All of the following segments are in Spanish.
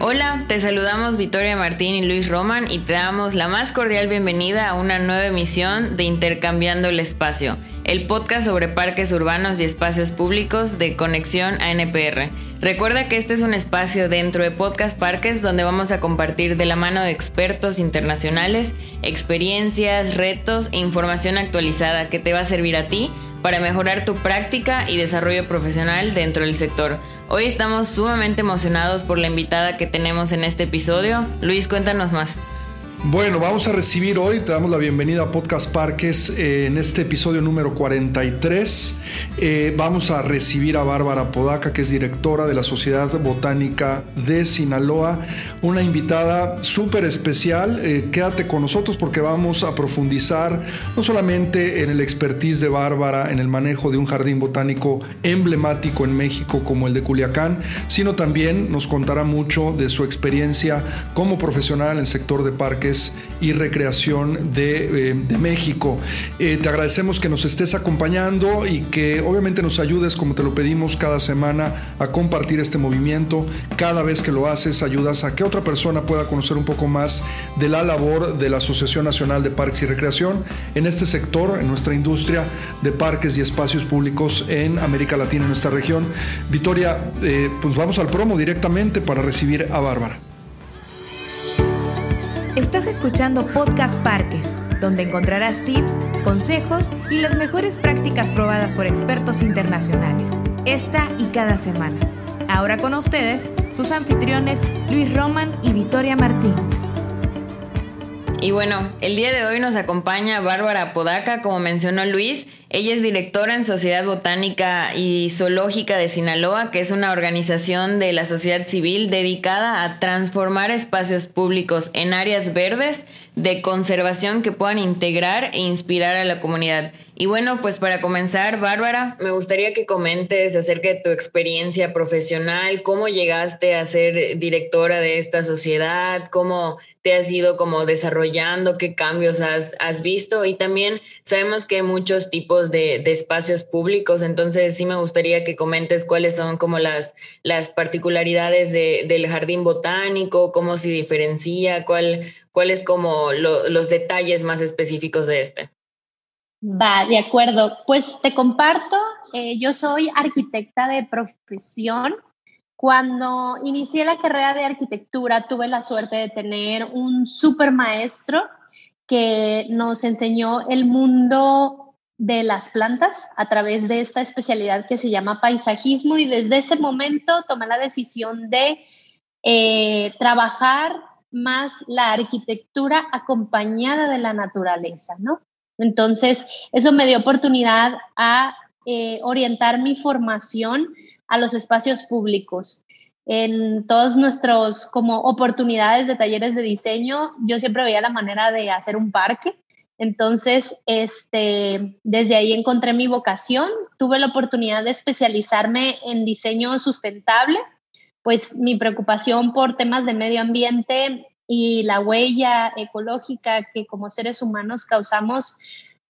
Hola, te saludamos Victoria Martín y Luis Roman y te damos la más cordial bienvenida a una nueva emisión de Intercambiando el Espacio, el podcast sobre parques urbanos y espacios públicos de Conexión a NPR. Recuerda que este es un espacio dentro de Podcast Parques donde vamos a compartir de la mano de expertos internacionales experiencias, retos e información actualizada que te va a servir a ti para mejorar tu práctica y desarrollo profesional dentro del sector. Hoy estamos sumamente emocionados por la invitada que tenemos en este episodio. Luis, cuéntanos más. Bueno, vamos a recibir hoy, te damos la bienvenida a Podcast Parques eh, en este episodio número 43. Eh, vamos a recibir a Bárbara Podaca, que es directora de la Sociedad Botánica de Sinaloa, una invitada súper especial. Eh, quédate con nosotros porque vamos a profundizar no solamente en el expertise de Bárbara en el manejo de un jardín botánico emblemático en México como el de Culiacán, sino también nos contará mucho de su experiencia como profesional en el sector de parques y Recreación de, eh, México. Eh, te agradecemos que nos estés acompañando y que obviamente nos ayudes, como te lo pedimos cada semana, a compartir este movimiento. Cada vez que lo haces, ayudas a que otra persona pueda conocer un poco más de la labor de la Asociación Nacional de Parques y Recreación en este sector, en nuestra industria de parques y espacios públicos en América Latina, en nuestra región. Victoria, eh, pues vamos al promo directamente para recibir a Bárbara. Estás escuchando Podcast Parques, donde encontrarás tips, consejos y las mejores prácticas probadas por expertos internacionales, esta y cada semana. Ahora con ustedes, sus anfitriones Luis Roman y Victoria Martín. Y bueno, el día de hoy nos acompaña Bárbara Podaca, como mencionó Luis. Ella es directora en Sociedad Botánica y Zoológica de Sinaloa, que es una organización de la sociedad civil dedicada a transformar espacios públicos en áreas verdes de conservación que puedan integrar e inspirar a la comunidad. Y bueno, pues para comenzar, Bárbara, me gustaría que comentes acerca de tu experiencia profesional, cómo llegaste a ser directora de esta sociedad, cómo te has ido como desarrollando, qué cambios has, has visto y también sabemos que hay muchos tipos de, espacios públicos, entonces sí me gustaría que comentes cuáles son como las, las particularidades de, del jardín botánico, cómo se diferencia, cuál, cuáles como los detalles más específicos de este. Va, de acuerdo. Pues te comparto, eh, yo soy arquitecta de profesión. Cuando inicié la carrera de arquitectura tuve la suerte de tener un super maestro que nos enseñó el mundo de las plantas a través de esta especialidad que se llama paisajismo y desde ese momento tomé la decisión de eh, trabajar más la arquitectura acompañada de la naturaleza, ¿no? Entonces, eso me dio oportunidad a eh, orientar mi formación a los espacios públicos. En todos nuestros como oportunidades de talleres de diseño, yo siempre veía la manera de hacer un parque. Entonces, este, desde ahí encontré mi vocación. Tuve la oportunidad de especializarme en diseño sustentable, pues mi preocupación por temas de medio ambiente y la huella ecológica que como seres humanos causamos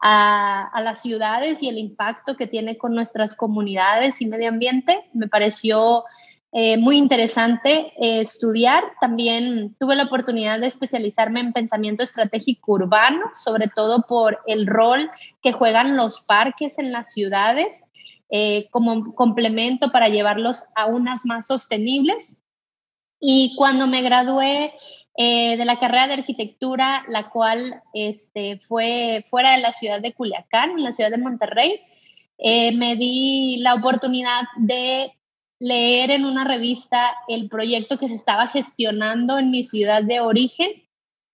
a, las ciudades y el impacto que tiene con nuestras comunidades y medio ambiente. Me pareció eh, muy interesante eh, estudiar. También tuve la oportunidad de especializarme en pensamiento estratégico urbano, sobre todo por el rol que juegan los parques en las ciudades eh, como complemento para llevarlos a unas más sostenibles. Y cuando me gradué eh, de la carrera de arquitectura, la cual este, fue fuera de la ciudad de Culiacán, en la ciudad de Monterrey. Eh, me di la oportunidad de leer en una revista el proyecto que se estaba gestionando en mi ciudad de origen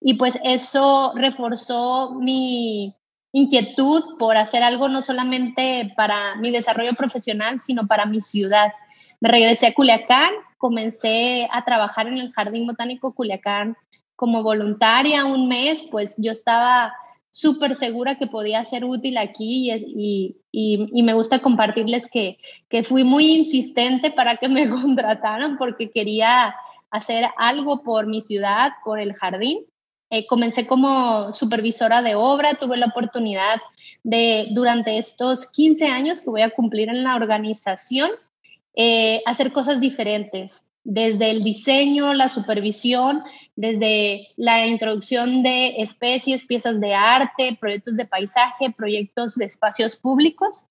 y pues eso reforzó mi inquietud por hacer algo no solamente para mi desarrollo profesional, sino para mi ciudad. Me regresé a Culiacán, comencé a trabajar en el Jardín Botánico Culiacán como voluntaria un mes, pues yo estaba súper segura que podía ser útil aquí y, y, y, me gusta compartirles que, que fui muy insistente para que me contrataran porque quería hacer algo por mi ciudad, por el jardín. Eh, comencé como supervisora de obra, tuve la oportunidad de, durante estos 15 años que voy a cumplir en la organización, eh, hacer cosas diferentes. desde el diseño, la supervisión, desde la introducción de especies, piezas de arte, proyectos de paisaje, proyectos de espacios públicos,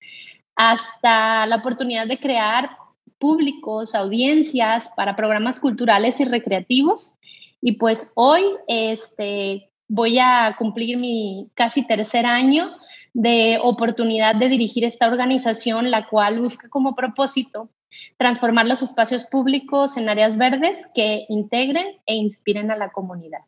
hasta la oportunidad de crear públicos, audiencias para programas culturales y recreativos. Y pues hoy este, voy a cumplir mi casi tercer año de oportunidad de dirigir esta organización, la cual busca como propósito transformar los espacios públicos en áreas verdes que integren e inspiren a la comunidad.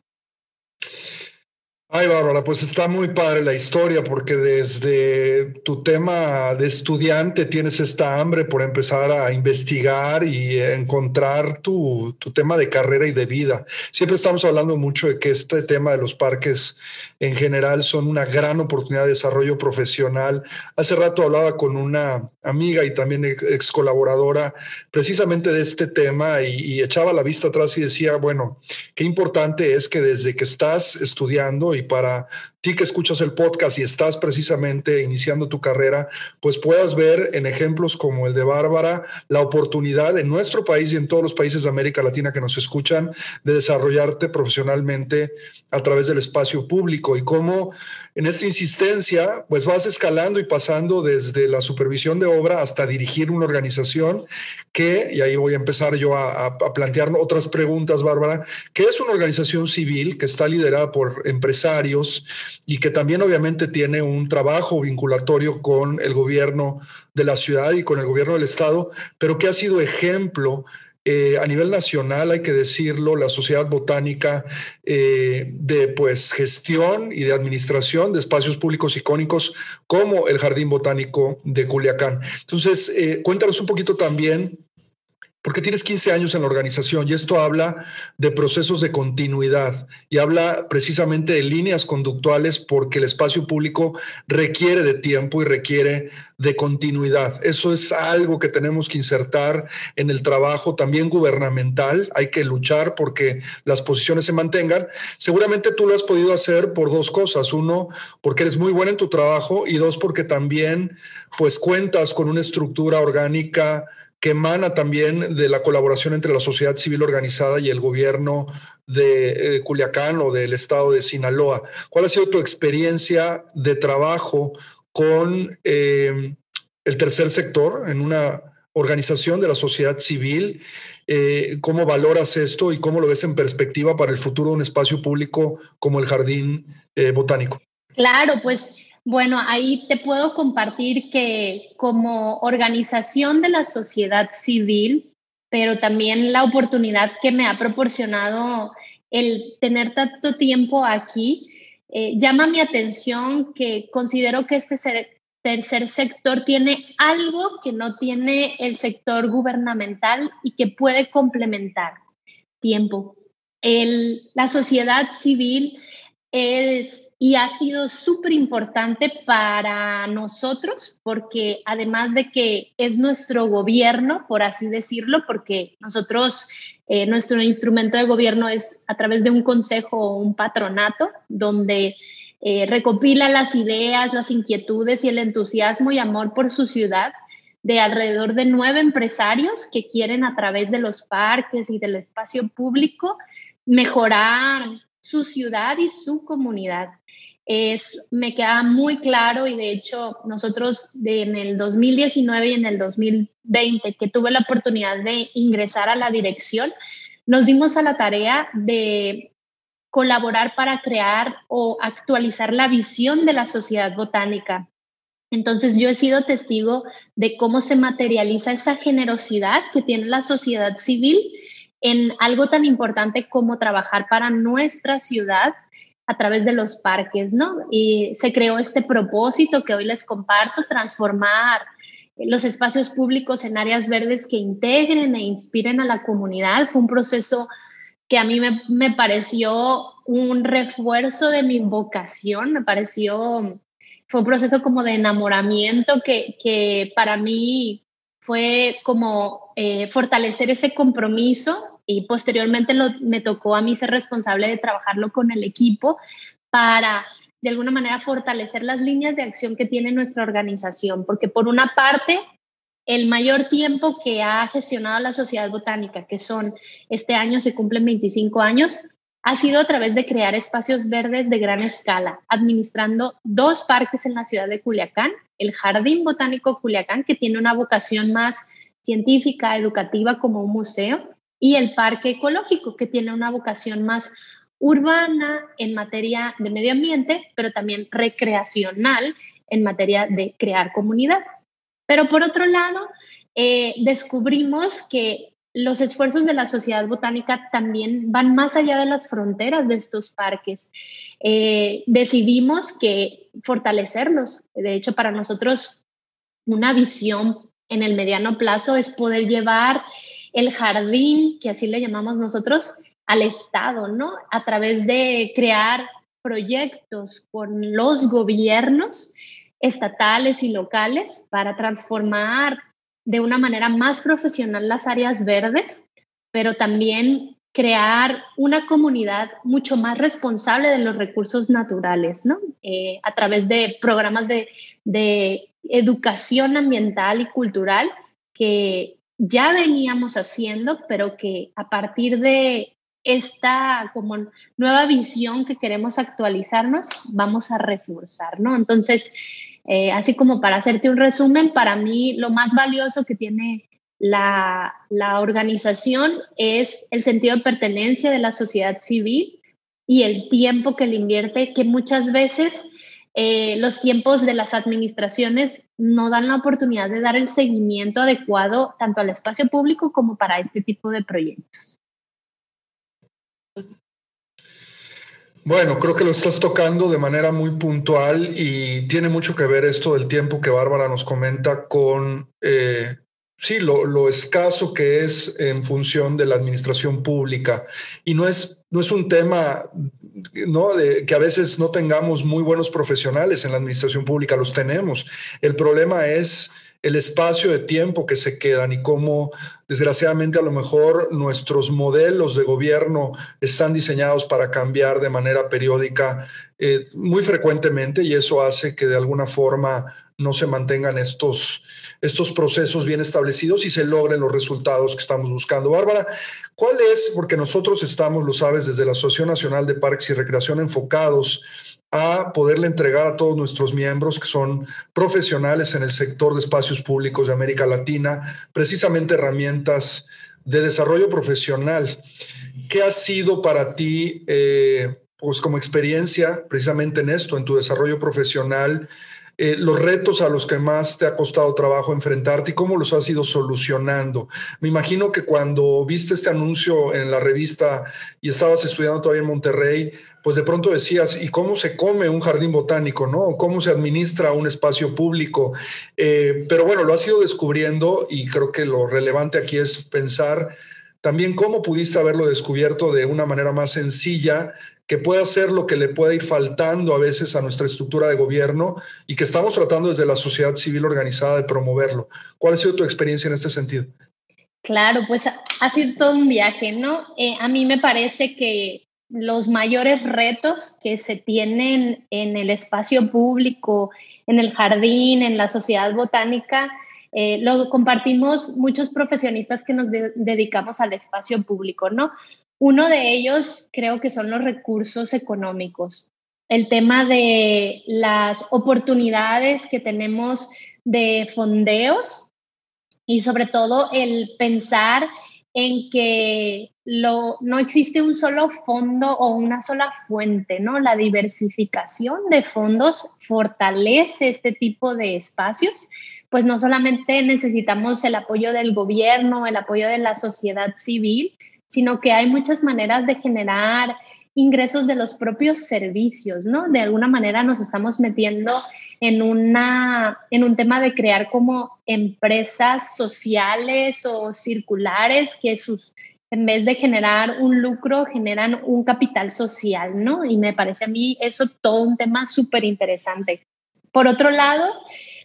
Ay, Bárbara, pues está muy padre la historia porque desde tu tema de estudiante tienes esta hambre por empezar a investigar y encontrar tu, tu, tema de carrera y de vida. Siempre estamos hablando mucho de que este tema de los parques en general son una gran oportunidad de desarrollo profesional. Hace rato hablaba con una amiga y también ex colaboradora precisamente de este tema y, y echaba la vista atrás y decía, bueno, qué importante es que desde que estás estudiando y para ti que escuchas el podcast y estás precisamente iniciando tu carrera, pues puedas ver en ejemplos como el de Bárbara la oportunidad en nuestro país y en todos los países de América Latina que nos escuchan de desarrollarte profesionalmente a través del espacio público. Y cómo en esta insistencia, pues vas escalando y pasando desde la supervisión de obra hasta dirigir una organización que, y ahí voy a empezar yo a, a plantear otras preguntas, Bárbara, que es una organización civil que está liderada por empresarios y que también obviamente tiene un trabajo vinculatorio con el gobierno de la ciudad y con el gobierno del estado, pero que ha sido ejemplo eh, a nivel nacional, hay que decirlo, la Sociedad Botánica eh, de pues, gestión y de administración de espacios públicos icónicos como el Jardín Botánico de Culiacán. Entonces, eh, cuéntanos un poquito también porque tienes 15 años en la organización y esto habla de procesos de continuidad y habla precisamente de líneas conductuales porque el espacio público requiere de tiempo y requiere de continuidad. Eso es algo que tenemos que insertar en el trabajo también gubernamental. Hay que luchar porque las posiciones se mantengan. Seguramente tú lo has podido hacer por dos cosas. Uno, porque eres muy buena en tu trabajo y dos, porque también pues cuentas con una estructura orgánica que emana también de la colaboración entre la sociedad civil organizada y el gobierno de eh, Culiacán o del estado de Sinaloa. ¿Cuál ha sido tu experiencia de trabajo con eh, el tercer sector en una organización de la sociedad civil? Eh, ¿Cómo valoras esto y cómo lo ves en perspectiva para el futuro de un espacio público como el Jardín Botánico? Claro, pues bueno, ahí te puedo compartir que como organización de la sociedad civil, pero también la oportunidad que me ha proporcionado el tener tanto tiempo aquí, eh, llama mi atención que considero que este tercer sector tiene algo que no tiene el sector gubernamental y que puede complementar tiempo. la sociedad civil es y ha sido súper importante para nosotros porque además de que es nuestro gobierno, por así decirlo, porque nosotros, eh, nuestro instrumento de gobierno es a través de un consejo o un patronato donde eh, recopila las ideas, las inquietudes y el entusiasmo y amor por su ciudad de alrededor de nueve empresarios que quieren a través de los parques y del espacio público mejorar su ciudad y su comunidad. Es, me queda muy claro y de hecho nosotros en el 2019 y en el 2020 que tuve la oportunidad de ingresar a la dirección, nos dimos a la tarea de colaborar para crear o actualizar la visión de la sociedad botánica. Entonces yo he sido testigo de cómo se materializa esa generosidad que tiene la sociedad civil en algo tan importante como trabajar para nuestra ciudad a través de los parques, ¿no? Y se creó este propósito que hoy les comparto, transformar los espacios públicos en áreas verdes que integren e inspiren a la comunidad. Fue un proceso que a mí me, pareció un refuerzo de mi vocación, me pareció, fue un proceso como de enamoramiento que, que para mí fue como eh, fortalecer ese compromiso y posteriormente me tocó a mí ser responsable de trabajarlo con el equipo para de alguna manera fortalecer las líneas de acción que tiene nuestra organización, porque por una parte el mayor tiempo que ha gestionado la Sociedad Botánica, que son este año se cumplen 25 años, ha sido a través de crear espacios verdes de gran escala, administrando dos parques en la ciudad de Culiacán, el Jardín Botánico Culiacán, que tiene una vocación más científica, educativa como un museo, y el Parque Ecológico, que tiene una vocación más urbana en materia de medio ambiente, pero también recreacional en materia de crear comunidad. Pero por otro lado, eh, descubrimos que los esfuerzos de la sociedad botánica también van más allá de las fronteras de estos parques. Eh, decidimos que fortalecerlos. De hecho, para nosotros, una visión en el mediano plazo es poder llevar el jardín, que así le llamamos nosotros, al Estado, ¿no? A través de crear proyectos con los gobiernos estatales y locales para transformar de una manera más profesional las áreas verdes, pero también crear una comunidad mucho más responsable de los recursos naturales, ¿no? Eh, a través de programas de, de educación ambiental y cultural que ya veníamos haciendo, pero que a partir de esta como nueva visión que queremos actualizarnos, vamos a reforzar, ¿no? Entonces, eh, así como para hacerte un resumen, para mí lo más valioso que tiene la, organización es el sentido de pertenencia de la sociedad civil y el tiempo que le invierte, que muchas veces eh, los tiempos de las administraciones no dan la oportunidad de dar el seguimiento adecuado tanto al espacio público como para este tipo de proyectos. Bueno, creo que lo estás tocando de manera muy puntual y tiene mucho que ver esto del tiempo que Bárbara nos comenta con, eh, sí, lo, escaso que es en función de la administración pública. Y no es, no es un tema, ¿no? De que a veces no tengamos muy buenos profesionales en la administración pública, los tenemos. El problema es el espacio de tiempo que se quedan y cómo desgraciadamente a lo mejor nuestros modelos de gobierno están diseñados para cambiar de manera periódica eh, muy frecuentemente y eso hace que de alguna forma no se mantengan estos, estos procesos bien establecidos y se logren los resultados que estamos buscando. Bárbara, ¿cuál es, porque nosotros estamos, lo sabes, desde la Asociación Nacional de Parques y Recreación enfocados a poderle entregar a todos nuestros miembros que son profesionales en el sector de espacios públicos de América Latina, precisamente herramientas de desarrollo profesional. ¿Qué ha sido para ti, eh, pues como experiencia precisamente en esto, en tu desarrollo profesional? Eh, los retos a los que más te ha costado trabajo enfrentarte y cómo los has ido solucionando. Me imagino que cuando viste este anuncio en la revista y estabas estudiando todavía en Monterrey, pues de pronto decías, ¿y cómo se come un jardín botánico, no? ¿Cómo se administra un espacio público? Eh, pero bueno, lo has ido descubriendo y creo que lo relevante aquí es pensar también cómo pudiste haberlo descubierto de una manera más sencilla que pueda ser lo que le pueda ir faltando a veces a nuestra estructura de gobierno y que estamos tratando desde la sociedad civil organizada de promoverlo. ¿Cuál ha sido tu experiencia en este sentido? Claro, pues ha sido todo un viaje, ¿no? Eh, a mí me parece que los mayores retos que se tienen en el espacio público, en el jardín, en la sociedad botánica, eh, lo compartimos muchos profesionistas que nos dedicamos al espacio público, ¿no? Uno de ellos creo que son los recursos económicos. El tema de las oportunidades que tenemos de fondeos y sobre todo el pensar en que lo, no existe un solo fondo o una sola fuente, ¿no? La diversificación de fondos fortalece este tipo de espacios, pues no solamente necesitamos el apoyo del gobierno, el apoyo de la sociedad civil, sino que hay muchas maneras de generar ingresos de los propios servicios, ¿no? De alguna manera nos estamos metiendo en, una, en un tema de crear como empresas sociales o circulares que sus, en vez de generar un lucro, generan un capital social, ¿no? Y me parece a mí eso todo un tema súper interesante. Por otro lado,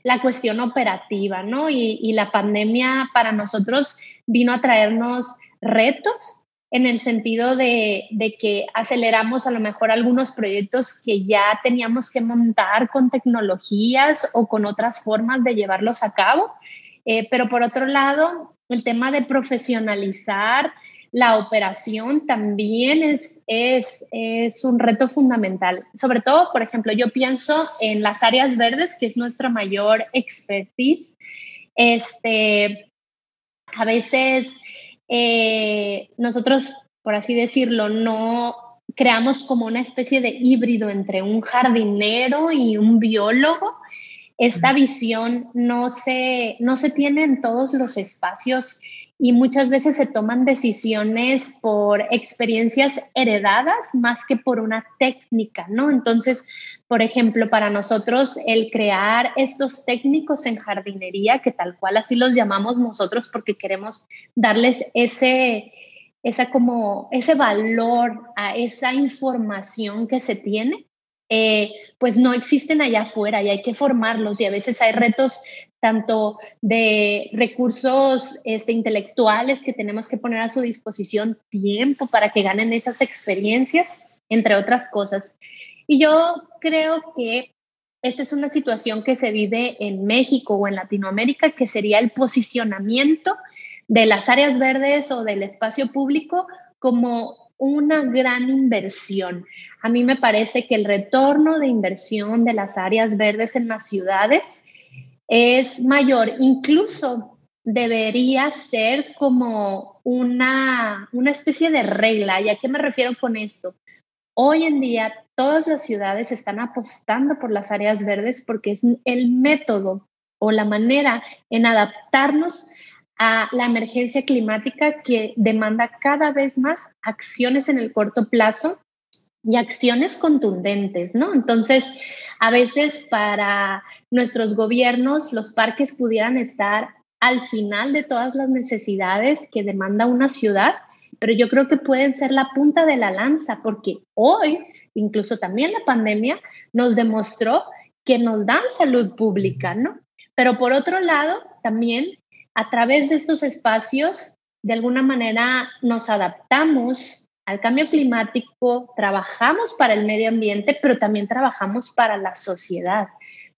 la cuestión operativa, ¿no? Y, la pandemia para nosotros vino a traernos retos en el sentido de, que aceleramos a lo mejor algunos proyectos que ya teníamos que montar con tecnologías o con otras formas de llevarlos a cabo. Eh, pero por otro lado, el tema de profesionalizar la operación también es, es, es, un reto fundamental. Sobre todo, por ejemplo, yo pienso en las áreas verdes, que es nuestra mayor expertise. Este, a veces eh, nosotros, por así decirlo, no creamos como una especie de híbrido entre un jardinero y un biólogo. Esta visión no se, no se tiene en todos los espacios y muchas veces se toman decisiones por experiencias heredadas más que por una técnica, ¿no? Entonces, por ejemplo, para nosotros el crear estos técnicos en jardinería, que tal cual así los llamamos nosotros porque queremos darles ese esa como ese valor a esa información que se tiene, eh, pues no existen allá afuera y hay que formarlos y a veces hay retos tanto de recursos este, intelectuales que tenemos que poner a su disposición tiempo para que ganen esas experiencias, entre otras cosas. Y yo creo que esta es una situación que se vive en México o en Latinoamérica, que sería el posicionamiento de las áreas verdes o del espacio público como una gran inversión. A mí me parece que el retorno de inversión de las áreas verdes en las ciudades es mayor. Incluso debería ser como una, una especie de regla. ¿Y a qué me refiero con esto? Hoy en día todas las ciudades están apostando por las áreas verdes porque es el método o la manera en adaptarnos la emergencia climática que demanda cada vez más acciones en el corto plazo y acciones contundentes, ¿no? Entonces, a veces para nuestros gobiernos los parques pudieran estar al final de todas las necesidades que demanda una ciudad, pero yo creo que pueden ser la punta de la lanza porque hoy, incluso también la pandemia, nos demostró que nos dan salud pública, ¿no? Pero por otro lado, también a través de estos espacios, de alguna manera nos adaptamos al cambio climático, trabajamos para el medio ambiente, pero también trabajamos para la sociedad.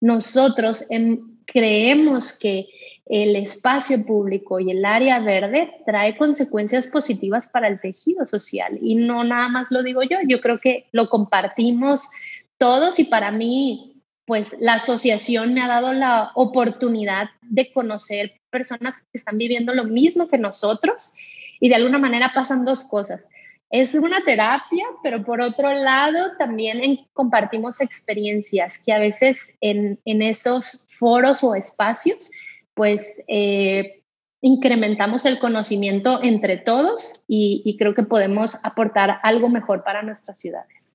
Nosotros em, creemos que el espacio público y el área verde trae consecuencias positivas para el tejido social. Y no nada más lo digo yo, yo creo que lo compartimos todos y para mí pues la asociación me ha dado la oportunidad de conocer personas que están viviendo lo mismo que nosotros y de alguna manera pasan dos cosas. Es una terapia, pero por otro lado también compartimos experiencias que a veces en, esos foros o espacios, pues eh, incrementamos el conocimiento entre todos y creo que podemos aportar algo mejor para nuestras ciudades.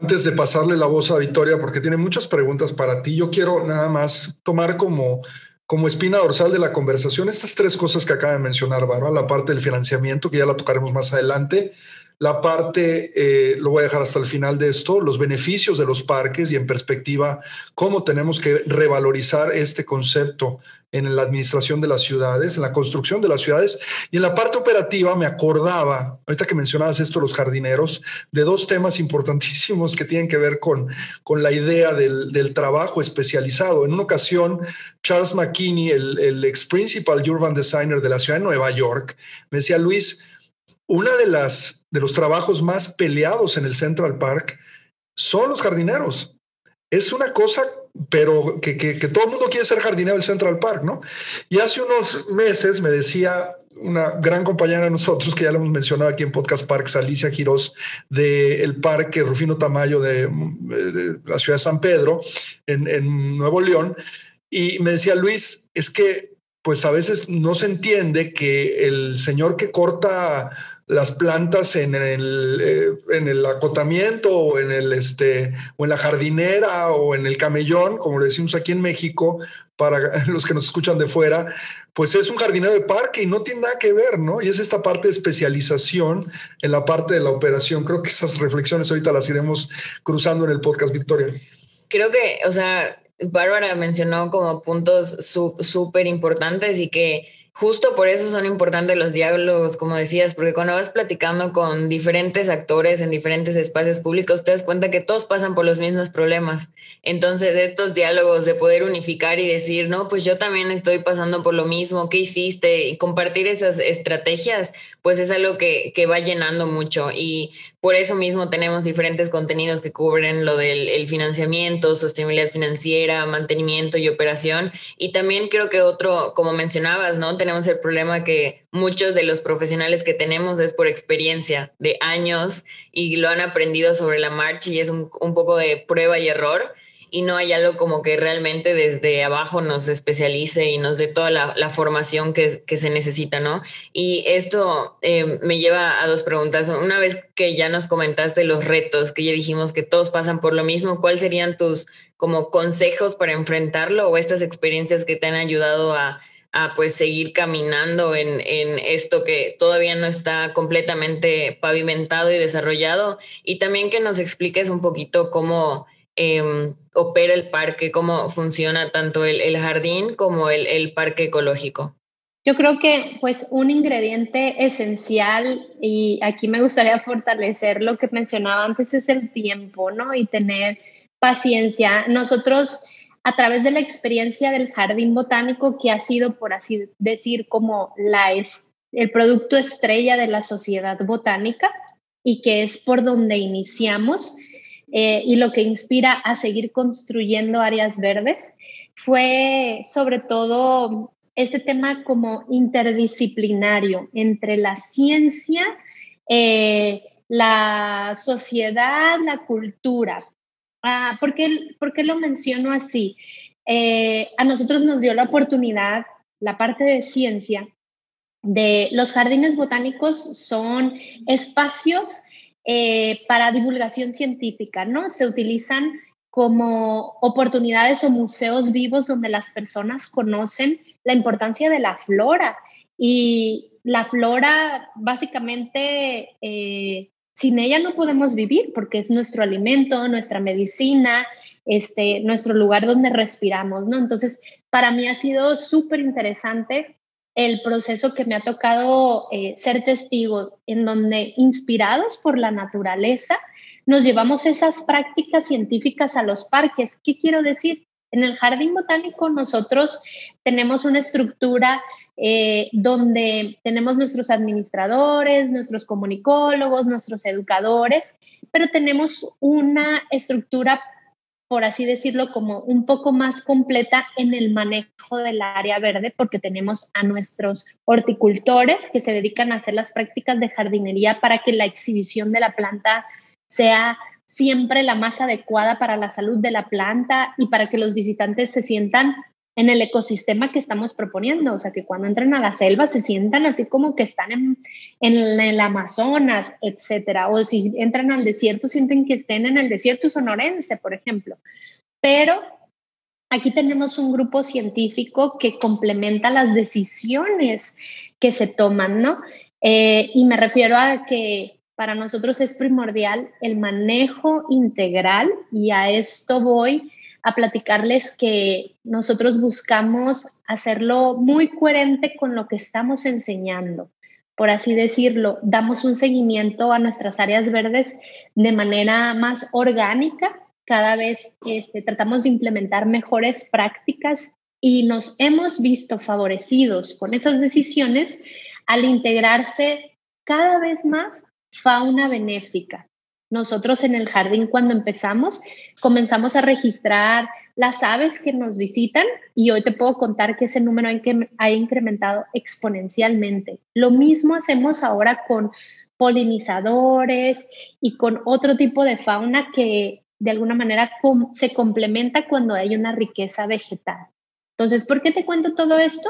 Antes de pasarle la voz a Victoria, porque tiene muchas preguntas para ti, yo quiero nada más tomar como, como espina dorsal de la conversación estas tres cosas que acaba de mencionar Bárbara, la parte del financiamiento, que ya la tocaremos más adelante, la parte, eh, lo voy a dejar hasta el final de esto, los beneficios de los parques y en perspectiva, cómo tenemos que revalorizar este concepto en la administración de las ciudades, en la construcción de las ciudades. Y en la parte operativa me acordaba, ahorita que mencionabas esto, los jardineros, de dos temas importantísimos que tienen que ver con, con la idea del, trabajo especializado. En una ocasión, Charles McKinney, el, el ex principal urban designer de la ciudad de Nueva York, me decía, Luis, una de las de los trabajos más peleados en el Central Park son los jardineros. Es una cosa, pero que, todo el mundo quiere ser jardinero del Central Park, ¿no? Y hace unos meses me decía una gran compañera de nosotros, que ya lo hemos mencionado aquí en Podcast Parks, Alicia Girós, del Parque Rufino Tamayo de, la ciudad de San Pedro, en, en Nuevo León, y me decía, Luis, es que pues a veces no se entiende que el señor que corta las plantas en el, eh, en el acotamiento o en, el, este, o en la jardinera o en el camellón, como le decimos aquí en México, para los que nos escuchan de fuera, pues es un jardinero de parque y no tiene nada que ver, ¿no? Y es esta parte de especialización en la parte de la operación. Creo que esas reflexiones ahorita las iremos cruzando en el podcast Victoria. Creo que, o sea, Bárbara mencionó como puntos súper importantes y que justo por eso son importantes los diálogos, como decías, porque cuando vas platicando con diferentes actores en diferentes espacios públicos, te das cuenta que todos pasan por los mismos problemas. Entonces, estos diálogos de poder unificar y decir, no, pues yo también estoy pasando por lo mismo, ¿qué hiciste? Y compartir esas estrategias, pues es algo que, que va llenando mucho. Y por eso mismo tenemos diferentes contenidos que cubren lo del financiamiento, sostenibilidad financiera, mantenimiento y operación. Y también creo que otro, como mencionabas, ¿no? Tenemos el problema que muchos de los profesionales que tenemos es por experiencia de años y lo han aprendido sobre la marcha y es un, poco de prueba y error y no hay algo como que realmente desde abajo nos especialice y nos dé toda la, formación que, se necesita, ¿no? Y esto eh, me lleva a dos preguntas. Una vez que ya nos comentaste los retos, que ya dijimos que todos pasan por lo mismo, ¿cuáles serían tus como consejos para enfrentarlo o estas experiencias que te han ayudado a, pues seguir caminando en, en, esto que todavía no está completamente pavimentado y desarrollado. Y también que nos expliques un poquito cómo Em, opera el parque, cómo funciona tanto el, jardín como el, parque ecológico. Yo creo que pues un ingrediente esencial y aquí me gustaría fortalecer lo que mencionaba antes es el tiempo, ¿no? Y tener paciencia. Nosotros a través de la experiencia del jardín botánico que ha sido por así decir como la el producto estrella de la sociedad botánica y que es por donde iniciamos, eh, y lo que inspira a seguir construyendo áreas verdes fue sobre todo este tema como interdisciplinario entre la ciencia, eh, la sociedad, la cultura. Ah, ¿por, qué, lo menciono así? Eh, a nosotros nos dio la oportunidad, la parte de ciencia, de los jardines botánicos son espacios eh, para divulgación científica, ¿no? Se utilizan como oportunidades o museos vivos donde las personas conocen la importancia de la flora. Y la flora, básicamente, eh, sin ella no podemos vivir porque es nuestro alimento, nuestra medicina, este, nuestro lugar donde respiramos, ¿no? Entonces, para mí ha sido súper interesante el proceso que me ha tocado eh, ser testigo, en donde inspirados por la naturaleza, nos llevamos esas prácticas científicas a los parques. ¿Qué quiero decir? En el jardín botánico nosotros tenemos una estructura eh, donde tenemos nuestros administradores, nuestros comunicólogos, nuestros educadores, pero tenemos una estructura por así decirlo, como un poco más completa en el manejo del área verde, porque tenemos a nuestros horticultores que se dedican a hacer las prácticas de jardinería para que la exhibición de la planta sea siempre la más adecuada para la salud de la planta y para que los visitantes se sientan en el ecosistema que estamos proponiendo, o sea, que cuando entran a la selva se sientan así como que están en, el Amazonas, etcétera, o si entran al desierto sienten que estén en el desierto sonorense, por ejemplo. Pero aquí tenemos un grupo científico que complementa las decisiones que se toman, ¿no? Eh, y me refiero a que para nosotros es primordial el manejo integral y a esto voy a platicarles que nosotros buscamos hacerlo muy coherente con lo que estamos enseñando. Por así decirlo, damos un seguimiento a nuestras áreas verdes de manera más orgánica. Cada vez este, tratamos de implementar mejores prácticas y nos hemos visto favorecidos con esas decisiones al integrarse cada vez más fauna benéfica. Nosotros en el jardín cuando empezamos, comenzamos a registrar las aves que nos visitan y hoy te puedo contar que ese número ha incrementado exponencialmente. Lo mismo hacemos ahora con polinizadores y con otro tipo de fauna que de alguna manera se complementa cuando hay una riqueza vegetal. Entonces, ¿por qué te cuento todo esto?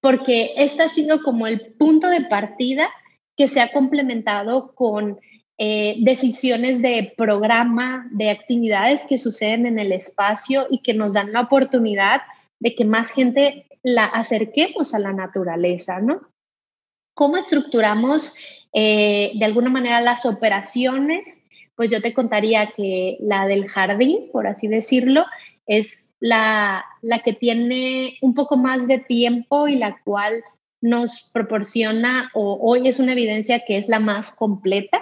Porque este ha sido como el punto de partida que se ha complementado con eh, decisiones de programa, de actividades que suceden en el espacio y que nos dan la oportunidad de que más gente la acerquemos a la naturaleza, ¿no? ¿Cómo estructuramos eh, de alguna manera las operaciones? Pues yo te contaría que la del jardín, por así decirlo, es la, la que tiene un poco más de tiempo y la cual nos proporciona o hoy es una evidencia que es la más completa.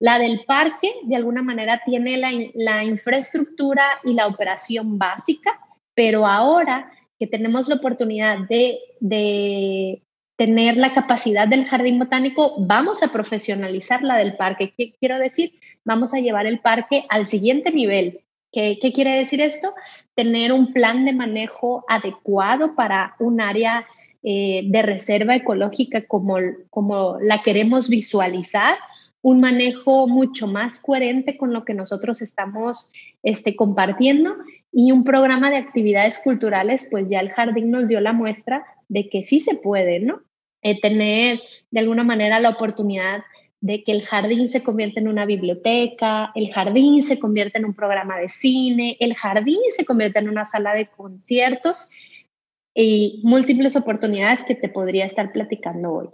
La del parque, de alguna manera, tiene la, infraestructura y la operación básica, pero ahora que tenemos la oportunidad de, de tener la capacidad del jardín botánico, vamos a profesionalizar la del parque. ¿Qué quiero decir? Vamos a llevar el parque al siguiente nivel. ¿Qué, ¿Qué, quiere decir esto? Tener un plan de manejo adecuado para un área eh, de reserva ecológica como, como la queremos visualizar, un manejo mucho más coherente con lo que nosotros estamos este, compartiendo y un programa de actividades culturales, pues ya el jardín nos dio la muestra de que sí se puede, ¿no? Eh, tener de alguna manera la oportunidad de que el jardín se convierta en una biblioteca, el jardín se convierta en un programa de cine, el jardín se convierta en una sala de conciertos y múltiples oportunidades que te podría estar platicando hoy.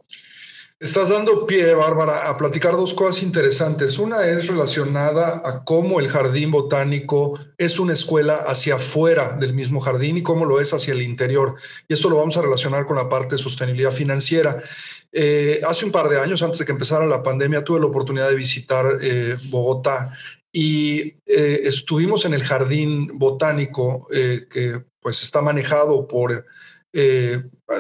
Estás dando pie, Bárbara, a platicar dos cosas interesantes. Una es relacionada a cómo el jardín botánico es una escuela hacia afuera del mismo jardín y cómo lo es hacia el interior. Y esto lo vamos a relacionar con la parte de sostenibilidad financiera. Eh, hace un par de años, antes de que empezara la pandemia, tuve la oportunidad de visitar eh, Bogotá y eh, estuvimos en el jardín botánico que pues está manejado por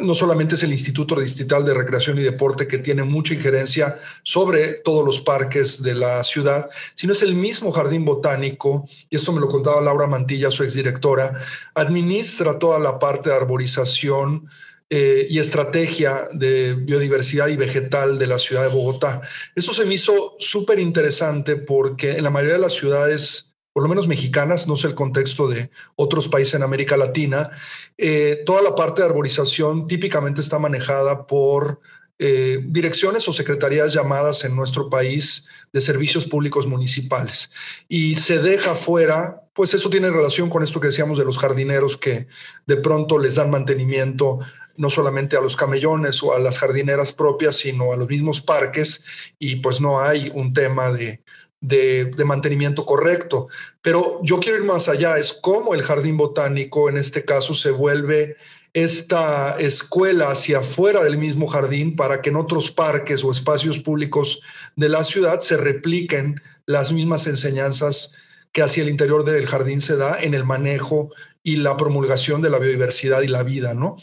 no solamente es el Instituto Distrital de Recreación y Deporte que tiene mucha injerencia sobre todos los parques de la ciudad, sino es el mismo Jardín Botánico, y esto me lo contaba Laura Mantilla, su exdirectora, administra toda la parte de arborización eh, y estrategia de biodiversidad y vegetal de la ciudad de Bogotá. Eso se me hizo súper interesante porque en la mayoría de las ciudades por lo menos mexicanas, no sé el contexto de otros países en América Latina, eh, toda la parte de arborización típicamente está manejada por eh, direcciones o secretarías llamadas en nuestro país de servicios públicos municipales. Y se deja fuera, pues eso tiene relación con esto que decíamos de los jardineros que de pronto les dan mantenimiento no solamente a los camellones o a las jardineras propias, sino a los mismos parques y pues no hay un tema de de, mantenimiento correcto. Pero yo quiero ir más allá, es cómo el jardín botánico en este caso se vuelve esta escuela hacia afuera del mismo jardín para que en otros parques o espacios públicos de la ciudad se repliquen las mismas enseñanzas que hacia el interior del jardín se da en el manejo y la promulgación de la biodiversidad y la vida, ¿no?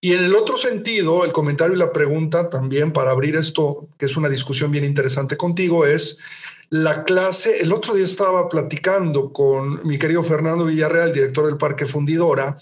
Y en el otro sentido, el comentario y la pregunta también para abrir esto, que es una discusión bien interesante contigo, es la clase, el otro día estaba platicando con mi querido Fernando Villarreal, director del Parque Fundidora,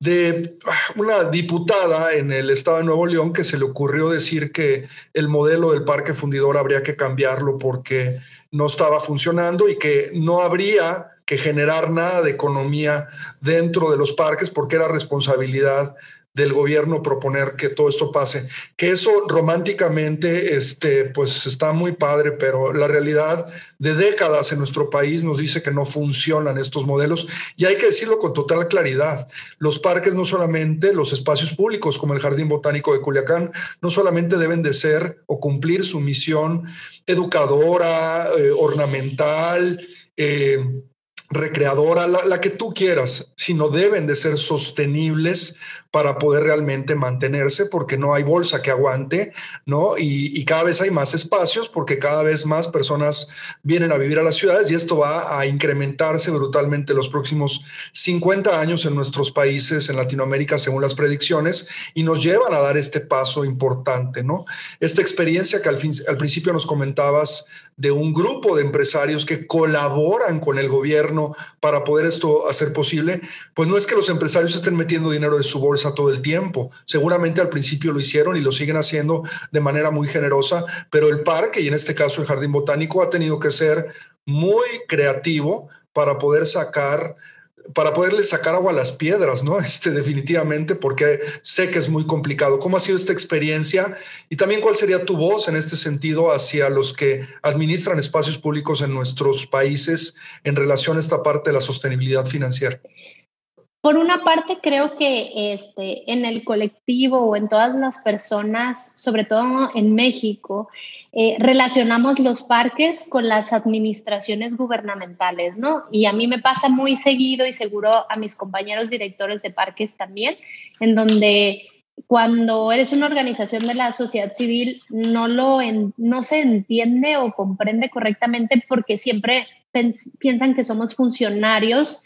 de ah, una diputada en el estado de Nuevo León que se le ocurrió decir que el modelo del Parque Fundidora habría que cambiarlo porque no estaba funcionando y que no habría que generar nada de economía dentro de los parques porque era responsabilidad del gobierno proponer que todo esto pase. Que eso románticamente, este, pues está muy padre, pero la realidad de décadas en nuestro país nos dice que no funcionan estos modelos y hay que decirlo con total claridad. Los parques no solamente, los espacios públicos como el Jardín Botánico de Culiacán, no solamente deben de ser o cumplir su misión educadora, eh, ornamental, eh, recreadora, la, que tú quieras, sino deben de ser sostenibles para poder realmente mantenerse, porque no hay bolsa que aguante, ¿no? Y, cada vez hay más espacios, porque cada vez más personas vienen a vivir a las ciudades y esto va a incrementarse brutalmente los próximos 50 años en nuestros países, en Latinoamérica, según las predicciones, y nos llevan a dar este paso importante, ¿no? Esta experiencia que al, fin, al principio nos comentabas de un grupo de empresarios que colaboran con el gobierno para poder esto hacer posible, pues no es que los empresarios estén metiendo dinero de su bolsa todo el tiempo. Seguramente al principio lo hicieron y lo siguen haciendo de manera muy generosa, pero el parque, y en este caso el Jardín Botánico, ha tenido que ser muy creativo para poder sacar para poderle sacar agua a las piedras, ¿no? Este, definitivamente, porque sé que es muy complicado. ¿Cómo ha sido esta experiencia? Y también, ¿cuál sería tu voz en este sentido hacia los que administran espacios públicos en nuestros países en relación a esta parte de la sostenibilidad financiera? Por una parte, creo que este, en el colectivo o en todas las personas, sobre todo en México, eh, relacionamos los parques con las administraciones gubernamentales, ¿no? Y a mí me pasa muy seguido y seguro a mis compañeros directores de parques también, en donde cuando eres una organización de la sociedad civil no lo no se entiende o comprende correctamente porque siempre piensan que somos funcionarios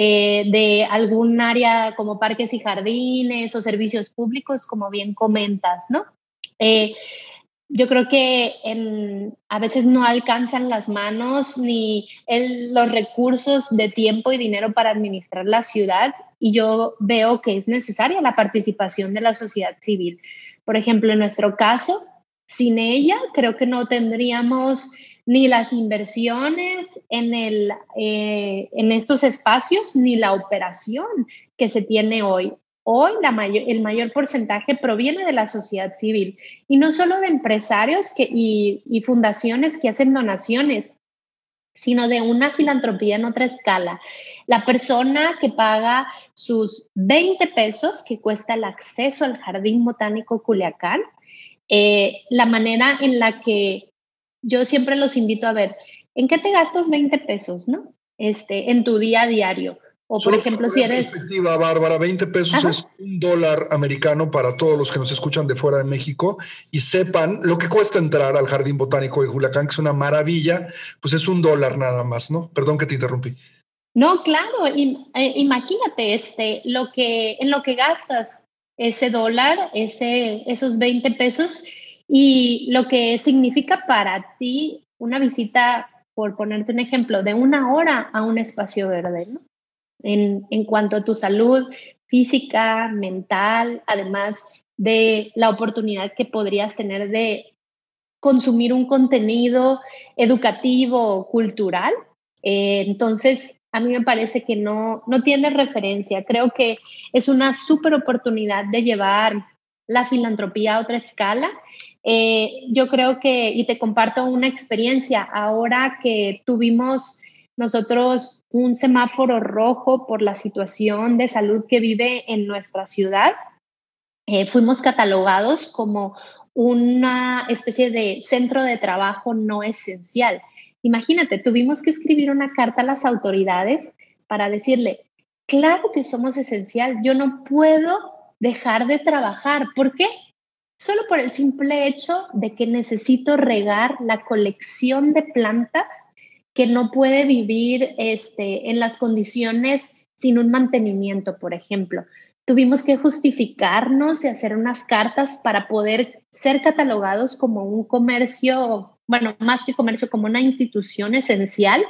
eh, de algún área como parques y jardines o servicios públicos, como bien comentas, ¿no? Eh, yo creo que a veces no alcanzan las manos ni los recursos de tiempo y dinero para administrar la ciudad y yo veo que es necesaria la participación de la sociedad civil. Por ejemplo, en nuestro caso, sin ella creo que no tendríamos ni las inversiones en, el, eh, en estos espacios ni la operación que se tiene hoy. Hoy el mayor porcentaje proviene de la sociedad civil y no solo de empresarios y fundaciones que hacen donaciones, sino de una filantropía en otra escala. La persona que paga sus 20 pesos que cuesta el acceso al Jardín Botánico Culiacán, eh, la manera en la que yo siempre los invito a ver, ¿en qué te gastas 20 pesos, no? Este, en tu día a diario. O por ejemplo, si eres... Perspectiva, Bárbara, 20 pesos es un dólar americano para todos los que nos escuchan de fuera de México y sepan lo que cuesta entrar al Jardín Botánico de Juliacán, que es una maravilla, pues es un dólar nada más, ¿no? Perdón que te interrumpí. No, claro, eh, imagínate este, lo que, en lo que gastas ese dólar, ese, esos 20 pesos y lo que significa para ti una visita, por ponerte un ejemplo, de una hora a un espacio verde, ¿no? en, en cuanto a tu salud física, mental, además de la oportunidad que podrías tener de consumir un contenido educativo, cultural. Eh, entonces, a mí me parece que no, no tiene referencia. Creo que es una súper oportunidad de llevar la filantropía a otra escala. Eh, yo creo que, y te comparto una experiencia, ahora que tuvimos nosotros un semáforo rojo por la situación de salud que vive en nuestra ciudad. Eh, fuimos catalogados como una especie de centro de trabajo no esencial. Imagínate, tuvimos que escribir una carta a las autoridades para decirle, claro que somos esencial, yo no puedo dejar de trabajar. ¿Por qué? Solo por el simple hecho de que necesito regar la colección de plantas que no puede vivir este, en las condiciones sin un mantenimiento, por ejemplo. Tuvimos que justificarnos y hacer unas cartas para poder ser catalogados como un comercio, bueno, más que comercio, como una institución esencial,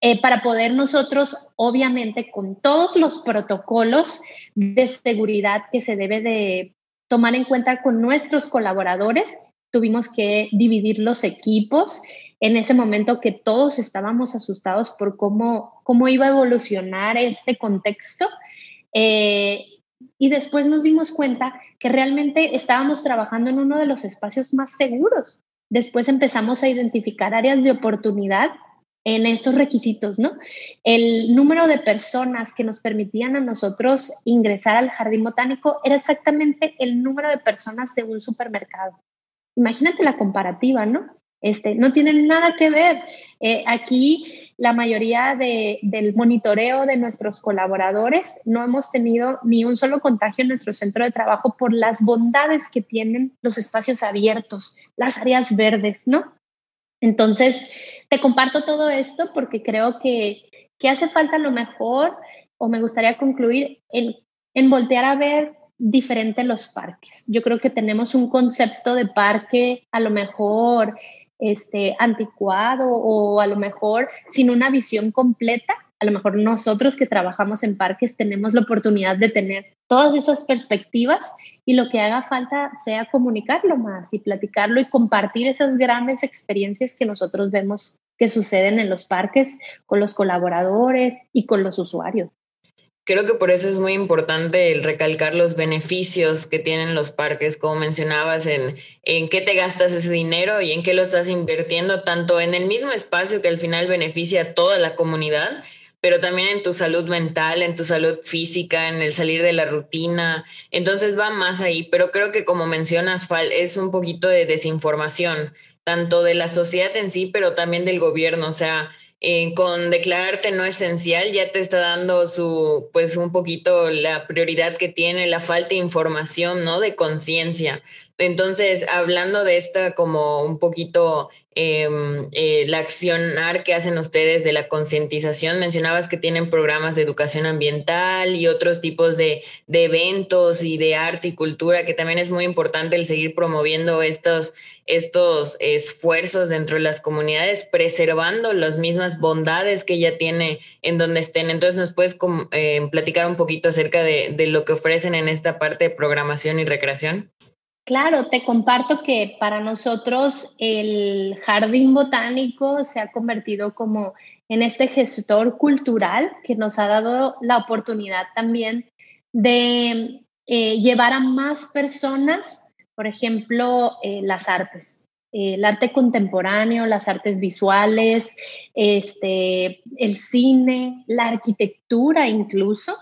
eh, para poder nosotros, obviamente, con todos los protocolos de seguridad que se debe de tomar en cuenta con nuestros colaboradores, tuvimos que dividir los equipos en ese momento que todos estábamos asustados por cómo, cómo iba a evolucionar este contexto. Eh, y después nos dimos cuenta que realmente estábamos trabajando en uno de los espacios más seguros. Después empezamos a identificar áreas de oportunidad en estos requisitos, ¿no? El número de personas que nos permitían a nosotros ingresar al jardín botánico era exactamente el número de personas de un supermercado. Imagínate la comparativa, ¿no? Este, no tienen nada que ver. Eh, aquí la mayoría del monitoreo de nuestros colaboradores no hemos tenido ni un solo contagio en nuestro centro de trabajo por las bondades que tienen los espacios abiertos, las áreas verdes, ¿no? Entonces, te comparto todo esto porque creo que, que hace falta lo mejor, o me gustaría concluir, en, en voltear a ver diferente los parques. Yo creo que tenemos un concepto de parque a lo mejor este, anticuado o a lo mejor sin una visión completa. A lo mejor nosotros que trabajamos en parques tenemos la oportunidad de tener todas esas perspectivas y lo que haga falta sea comunicarlo más y platicarlo y compartir esas grandes experiencias que nosotros vemos que suceden en los parques con los colaboradores y con los usuarios. Creo que por eso es muy importante el recalcar los beneficios que tienen los parques, como mencionabas, en, en qué te gastas ese dinero y en qué lo estás invirtiendo, tanto en el mismo espacio que al final beneficia a toda la comunidad, pero también en tu salud mental, en tu salud física, en el salir de la rutina. Entonces va más ahí, pero creo que como mencionas, Fal, es un poquito de desinformación, tanto de la sociedad en sí, pero también del gobierno. O sea, eh, con declararte no esencial ya te está dando su, pues un poquito la prioridad que tiene la falta de información, ¿no? De conciencia. Entonces, hablando de esta como un poquito eh, la accionar que hacen ustedes de la concientización, mencionabas que tienen programas de educación ambiental y otros tipos de, de, eventos y de arte y cultura, que también es muy importante el seguir promoviendo estos, estos esfuerzos dentro de las comunidades, preservando las mismas bondades que ya tiene en donde estén. Entonces, ¿nos puedes eh, platicar un poquito acerca de, de lo que ofrecen en esta parte de programación y recreación? Claro, te comparto que para nosotros el jardín botánico se ha convertido como en este gestor cultural que nos ha dado la oportunidad también de eh, llevar a más personas, por ejemplo, eh, las artes, el arte contemporáneo, las artes visuales, este, el cine, la arquitectura incluso,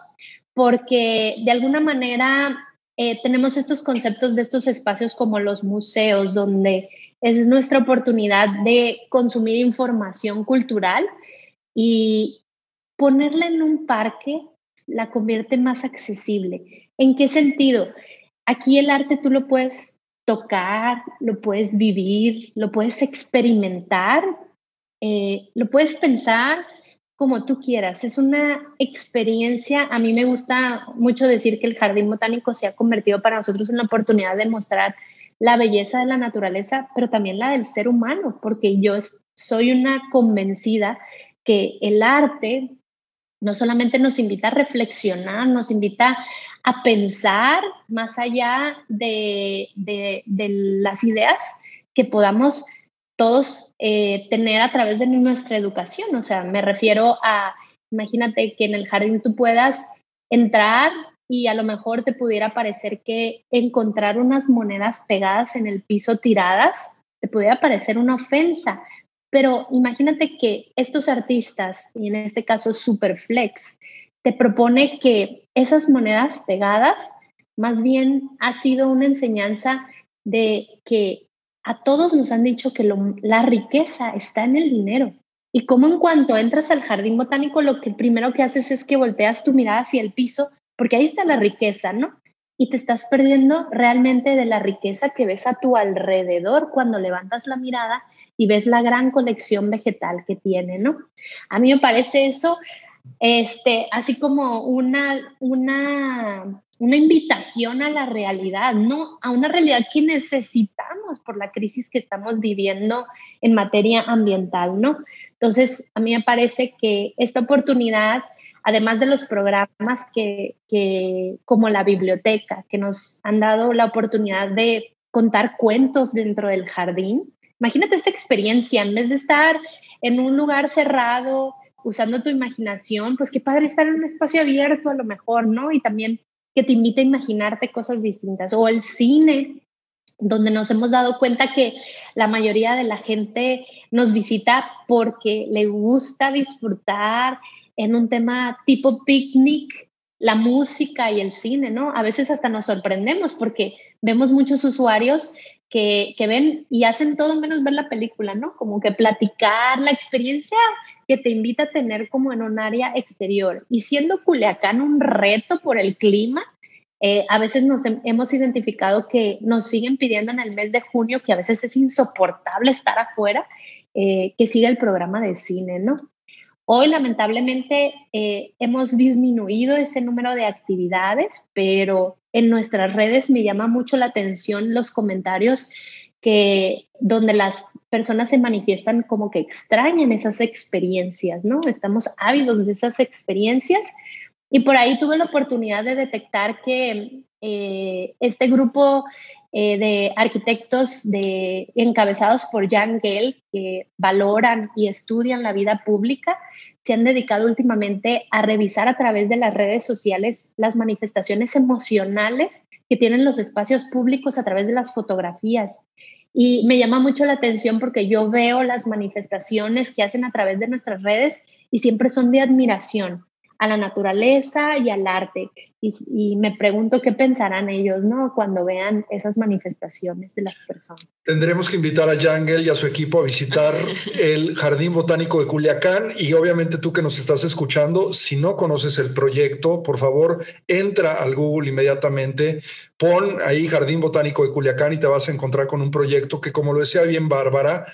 porque de alguna manera eh, tenemos estos conceptos de estos espacios como los museos, donde es nuestra oportunidad de consumir información cultural y ponerla en un parque la convierte más accesible. ¿En qué sentido? Aquí el arte tú lo puedes tocar, lo puedes vivir, lo puedes experimentar, eh, lo puedes pensar, como tú quieras. Es una experiencia. A mí me gusta mucho decir que el jardín botánico se ha convertido para nosotros en la oportunidad de mostrar la belleza de la naturaleza, pero también la del ser humano, porque yo soy una convencida que el arte no solamente nos invita a reflexionar, nos invita a pensar más allá de, de las ideas que podamos todos eh, tener a través de nuestra educación. O sea, me refiero a, imagínate que en el jardín tú puedas entrar y a lo mejor te pudiera parecer que encontrar unas monedas pegadas en el piso tiradas te pudiera parecer una ofensa. Pero imagínate que estos artistas, y en este caso Superflex, te propone que esas monedas pegadas más bien ha sido una enseñanza de que a todos nos han dicho que la riqueza está en el dinero. Y como en cuanto entras al jardín botánico, lo que primero que haces es que volteas tu mirada hacia el piso, porque ahí está la riqueza, ¿no? Y te estás perdiendo realmente de la riqueza que ves a tu alrededor cuando levantas la mirada y ves la gran colección vegetal que tiene, ¿no? A mí me parece eso, este, así como una, una una invitación a la realidad, no a una realidad que necesitamos por la crisis que estamos viviendo en materia ambiental, ¿no? Entonces, a mí me parece que esta oportunidad, además de los programas que, que como la biblioteca, que nos han dado la oportunidad de contar cuentos dentro del jardín, imagínate esa experiencia, en vez de estar en un lugar cerrado, usando tu imaginación, pues qué padre estar en un espacio abierto a lo mejor, ¿no? Y también que te invita a imaginarte cosas distintas. O el cine, donde nos hemos dado cuenta que la mayoría de la gente nos visita porque le gusta disfrutar en un tema tipo picnic, la música y el cine, ¿no? A veces hasta nos sorprendemos porque vemos muchos usuarios que, que, ven y hacen todo menos ver la película, ¿no? Como que platicar la experiencia que te invita a tener como en un área exterior. Y siendo Culiacán un reto por el clima, eh, a veces nos hemos identificado que nos siguen pidiendo en el mes de junio, que a veces es insoportable estar afuera, eh, que siga el programa de cine, ¿no? Hoy lamentablemente eh, hemos disminuido ese número de actividades, pero en nuestras redes me llama mucho la atención los comentarios que donde las personas se manifiestan como que extrañan esas experiencias, ¿no? Estamos ávidos de esas experiencias y por ahí tuve la oportunidad de detectar que eh, este grupo eh, de arquitectos de, encabezados por Jan Gell, que valoran y estudian la vida pública, se han dedicado últimamente a revisar a través de las redes sociales las manifestaciones emocionales que tienen los espacios públicos a través de las fotografías. Y me llama mucho la atención porque yo veo las manifestaciones que hacen a través de nuestras redes y siempre son de admiración a la naturaleza y al arte. y, me pregunto qué pensarán ellos, ¿no? Cuando vean esas manifestaciones de las personas. Tendremos que invitar a Yangel y a su equipo a visitar el Jardín Botánico de Culiacán y obviamente tú que nos estás escuchando, si no conoces el proyecto, por favor, entra al Google inmediatamente, pon ahí Jardín Botánico de Culiacán y te vas a encontrar con un proyecto que, como lo decía bien Bárbara,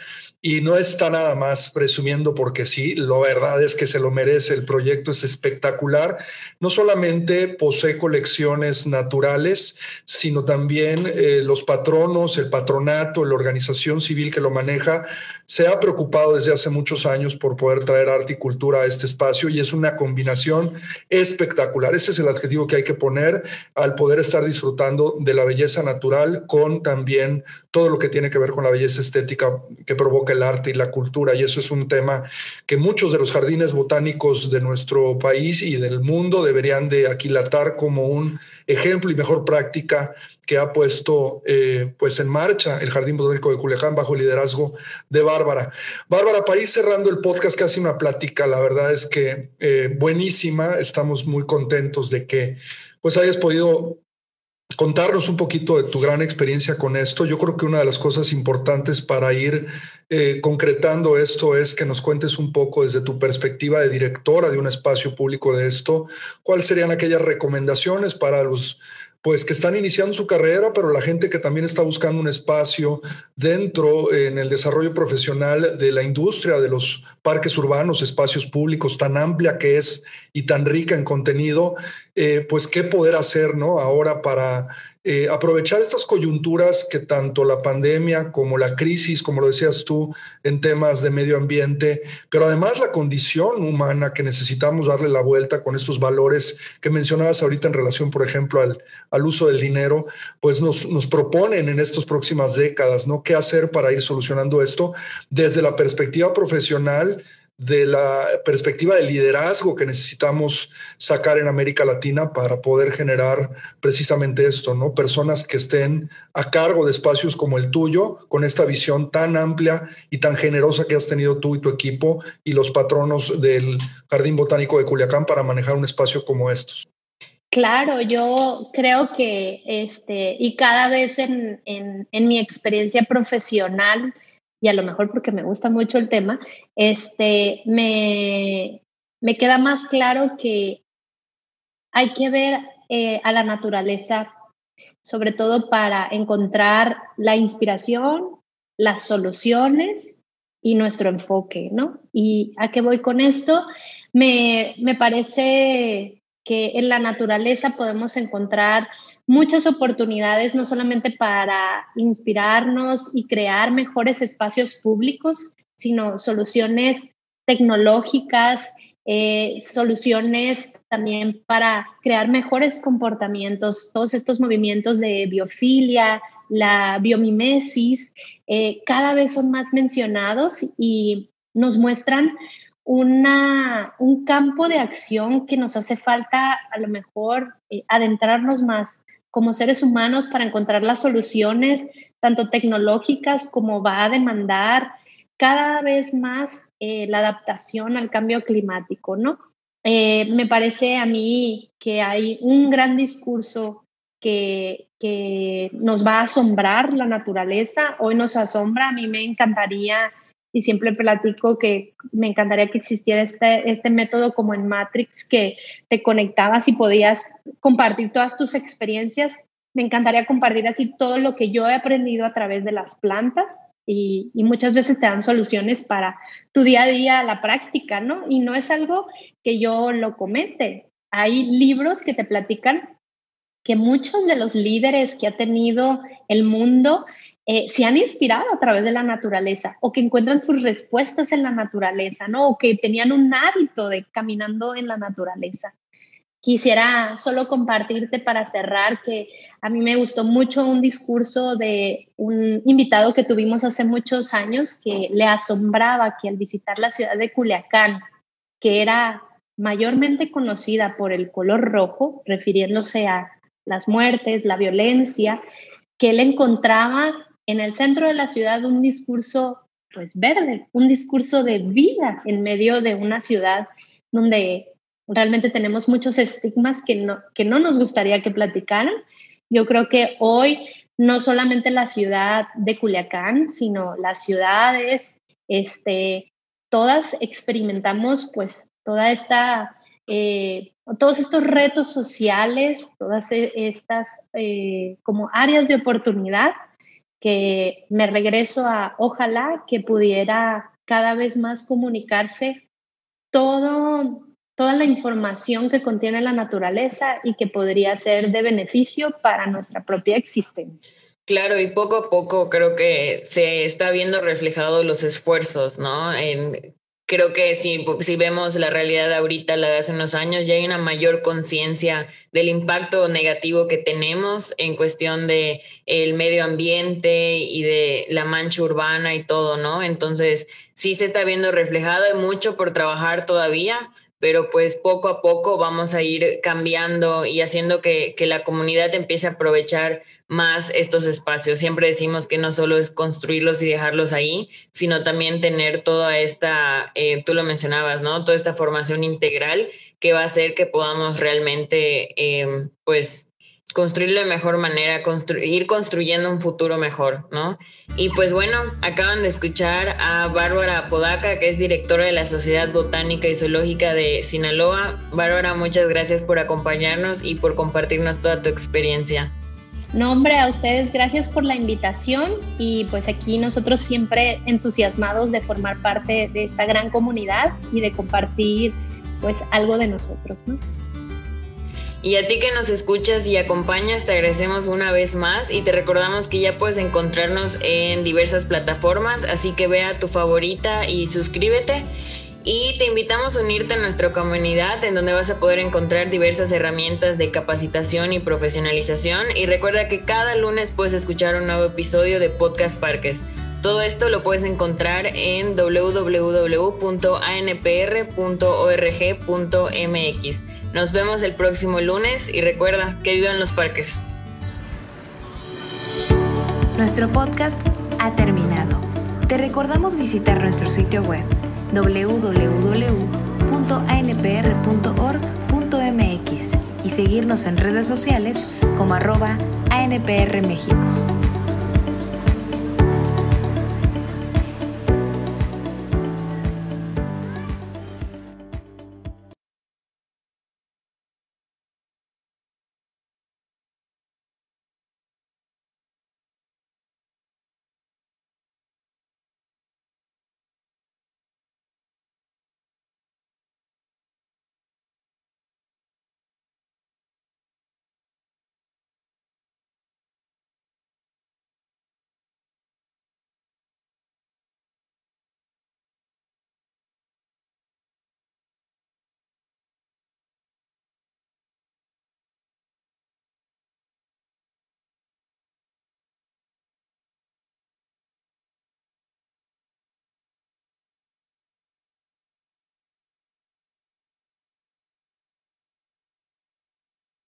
y no está nada más presumiendo porque sí, la verdad es que se lo merece, el proyecto es espectacular, no solamente posee colecciones naturales, sino también eh, los patronos, el patronato, la organización civil que lo maneja, se ha preocupado desde hace muchos años por poder traer arte y cultura a este espacio y es una combinación espectacular. Ese es el adjetivo que hay que poner al poder estar disfrutando de la belleza natural con también todo lo que tiene que ver con la belleza estética que provoca el arte y la cultura. Y eso es un tema que muchos de los jardines botánicos de nuestro país y del mundo deberían de aquilatar como un ejemplo y mejor práctica que ha puesto eh, pues en marcha el Jardín Botánico de Culiacán bajo el liderazgo de Bárbara. Bárbara, para ir cerrando el podcast, casi una plática, la verdad es que eh, buenísima, estamos muy contentos de que pues hayas podido contarnos un poquito de tu gran experiencia con esto. Yo creo que una de las cosas importantes para ir eh, concretando esto es que nos cuentes un poco desde tu perspectiva de directora de un espacio público de esto, cuáles serían aquellas recomendaciones para los pues que están iniciando su carrera, pero la gente que también está buscando un espacio dentro en el desarrollo profesional de la industria de los parques urbanos, espacios públicos, tan amplia que es y tan rica en contenido, eh, pues qué poder hacer, ¿no? Ahora para eh, aprovechar estas coyunturas que tanto la pandemia como la crisis, como lo decías tú, en temas de medio ambiente, pero además la condición humana que necesitamos darle la vuelta con estos valores que mencionabas ahorita en relación, por ejemplo, al, al uso del dinero, pues nos, nos proponen en estas próximas décadas, ¿no? ¿Qué hacer para ir solucionando esto desde la perspectiva profesional? De la perspectiva de liderazgo que necesitamos sacar en América Latina para poder generar precisamente esto, ¿no? Personas que estén a cargo de espacios como el tuyo, con esta visión tan amplia y tan generosa que has tenido tú y tu equipo y los patronos del Jardín Botánico de Culiacán para manejar un espacio como estos. Claro, yo creo que este, y cada vez en, en, en mi experiencia profesional, y a lo mejor porque me gusta mucho el tema, este, me, me queda más claro que hay que ver eh, a la naturaleza, sobre todo para encontrar la inspiración, las soluciones y nuestro enfoque, ¿no? ¿Y a qué voy con esto? Me, me parece que en la naturaleza podemos encontrar muchas oportunidades, no solamente para inspirarnos y crear mejores espacios públicos, sino soluciones tecnológicas, eh, soluciones también para crear mejores comportamientos, todos estos movimientos de biofilia, la biomimesis, eh, cada vez son más mencionados y nos muestran una, un campo de acción que nos hace falta a lo mejor eh, adentrarnos más como seres humanos para encontrar las soluciones, tanto tecnológicas como va a demandar cada vez más eh, la adaptación al cambio climático, ¿no? Eh, me parece a mí que hay un gran discurso que, que nos va a asombrar la naturaleza, hoy nos asombra, a mí me encantaría y siempre platico que me encantaría que existiera este, este método como en Matrix, que te conectabas y podías compartir todas tus experiencias. Me encantaría compartir así todo lo que yo he aprendido a través de las plantas y, y, muchas veces te dan soluciones para tu día a día, la práctica, ¿no? Y no es algo que yo lo comente. Hay libros que te platican que muchos de los líderes que ha tenido el mundo eh, se han inspirado a través de la naturaleza o que encuentran sus respuestas en la naturaleza, ¿no? O que tenían un hábito de caminando en la naturaleza. Quisiera solo compartirte para cerrar que a mí me gustó mucho un discurso de un invitado que tuvimos hace muchos años que le asombraba que al visitar la ciudad de Culiacán, que era mayormente conocida por el color rojo, refiriéndose a las muertes, la violencia, que él encontraba en el centro de la ciudad un discurso pues verde, un discurso de vida en medio de una ciudad donde realmente tenemos muchos estigmas que no, que no nos gustaría que platicaran. Yo creo que hoy no solamente la ciudad de Culiacán, sino las ciudades, este, todas experimentamos pues toda esta, eh, todos estos retos sociales, todas e, estas eh, como áreas de oportunidad que me regreso a ojalá que pudiera cada vez más comunicarse todo, toda la información que contiene la naturaleza y que podría ser de beneficio para nuestra propia existencia. Claro, y poco a poco creo que se está viendo reflejado los esfuerzos, ¿no? En, creo que si, si vemos la realidad ahorita, la de hace unos años, ya hay una mayor conciencia del impacto negativo que tenemos en cuestión de el medio ambiente y de la mancha urbana y todo, ¿no? Entonces, sí se está viendo reflejado, mucho por trabajar todavía, pero pues poco a poco vamos a ir cambiando y haciendo que, que, la comunidad empiece a aprovechar más estos espacios. Siempre decimos que no solo es construirlos y dejarlos ahí, sino también tener toda esta, eh, tú lo mencionabas, ¿no? Toda esta formación integral que va a hacer que podamos realmente, eh, pues, construirlo de mejor manera, ir construyendo un futuro mejor, ¿no? Y pues bueno, acaban de escuchar a Bárbara Podaca, que es directora de la Sociedad Botánica y Zoológica de Sinaloa. Bárbara, muchas gracias por acompañarnos y por compartirnos toda tu experiencia. No, hombre, a ustedes gracias por la invitación y pues aquí nosotros siempre entusiasmados de formar parte de esta gran comunidad y de compartir pues algo de nosotros, ¿no? Y a ti que nos escuchas y acompañas, te agradecemos una vez más y te recordamos que ya puedes encontrarnos en diversas plataformas, así que vea tu favorita y suscríbete. Y te invitamos a unirte a nuestra comunidad en donde vas a poder encontrar diversas herramientas de capacitación y profesionalización. Y recuerda que cada lunes puedes escuchar un nuevo episodio de Podcast Parques. Todo esto lo puedes encontrar en www.anpr.org.mx. Nos vemos el próximo lunes y recuerda que vivan los parques. Nuestro podcast ha terminado. Te recordamos visitar nuestro sitio web www.anpr.org.mx y seguirnos en redes sociales como arroba ANPR México.